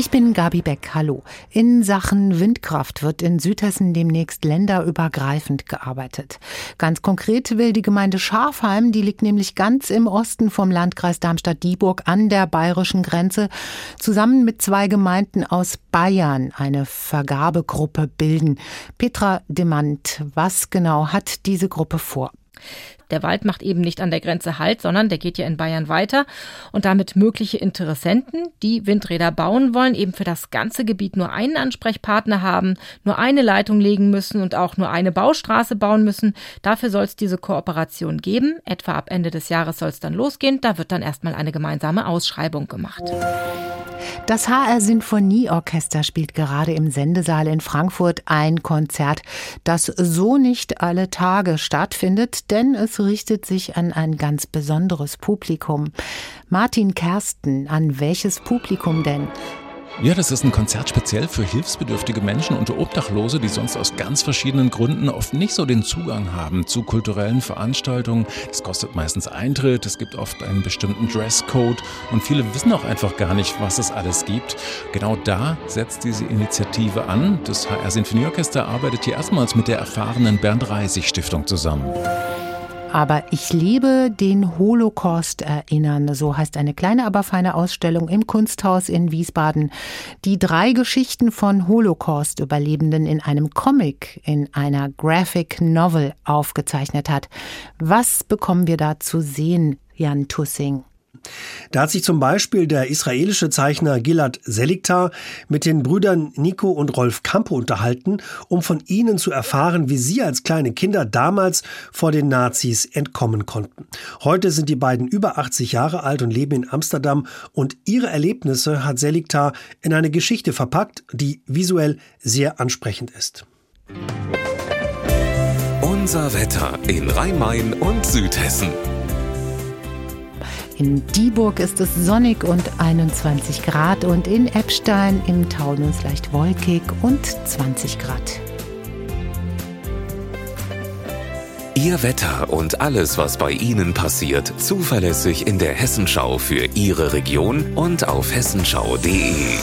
Ich bin Gabi Beck. Hallo. In Sachen Windkraft wird in Südhessen demnächst länderübergreifend gearbeitet. Ganz konkret will die Gemeinde Schafheim, die liegt nämlich ganz im Osten vom Landkreis Darmstadt-Dieburg an der bayerischen Grenze, zusammen mit zwei Gemeinden aus Bayern eine Vergabegruppe bilden. Petra Demand, was genau hat diese Gruppe vor? Der Wald macht eben nicht an der Grenze Halt, sondern der geht ja in Bayern weiter und damit mögliche Interessenten, die Windräder bauen wollen, eben für das ganze Gebiet nur einen Ansprechpartner haben, nur eine Leitung legen müssen und auch nur eine Baustraße bauen müssen. Dafür soll es diese Kooperation geben. Etwa ab Ende des Jahres soll es dann losgehen. Da wird dann erstmal eine gemeinsame Ausschreibung gemacht. Das HR Sinfonieorchester spielt gerade im Sendesaal in Frankfurt ein Konzert, das so nicht alle Tage stattfindet, denn es richtet sich an ein ganz besonderes Publikum. Martin Kersten, an welches Publikum denn? Ja, das ist ein Konzert speziell für hilfsbedürftige Menschen und Obdachlose, die sonst aus ganz verschiedenen Gründen oft nicht so den Zugang haben zu kulturellen Veranstaltungen. Es kostet meistens Eintritt, es gibt oft einen bestimmten Dresscode und viele wissen auch einfach gar nicht, was es alles gibt. Genau da setzt diese Initiative an. Das HR Sinfonieorchester arbeitet hier erstmals mit der erfahrenen Bernd Reisig Stiftung zusammen. Aber ich liebe den Holocaust erinnern. So heißt eine kleine, aber feine Ausstellung im Kunsthaus in Wiesbaden, die drei Geschichten von Holocaust-Überlebenden in einem Comic, in einer Graphic Novel aufgezeichnet hat. Was bekommen wir da zu sehen, Jan Tussing? Da hat sich zum Beispiel der israelische Zeichner Gilad Seligtar mit den Brüdern Nico und Rolf Campo unterhalten, um von ihnen zu erfahren, wie sie als kleine Kinder damals vor den Nazis entkommen konnten. Heute sind die beiden über 80 Jahre alt und leben in Amsterdam und ihre Erlebnisse hat Seligtar in eine Geschichte verpackt, die visuell sehr ansprechend ist. Unser Wetter in Rhein-Main und Südhessen. In Dieburg ist es sonnig und 21 Grad und in Eppstein im Taunus leicht wolkig und 20 Grad. Ihr Wetter und alles, was bei Ihnen passiert, zuverlässig in der Hessenschau für Ihre Region und auf hessenschau.de.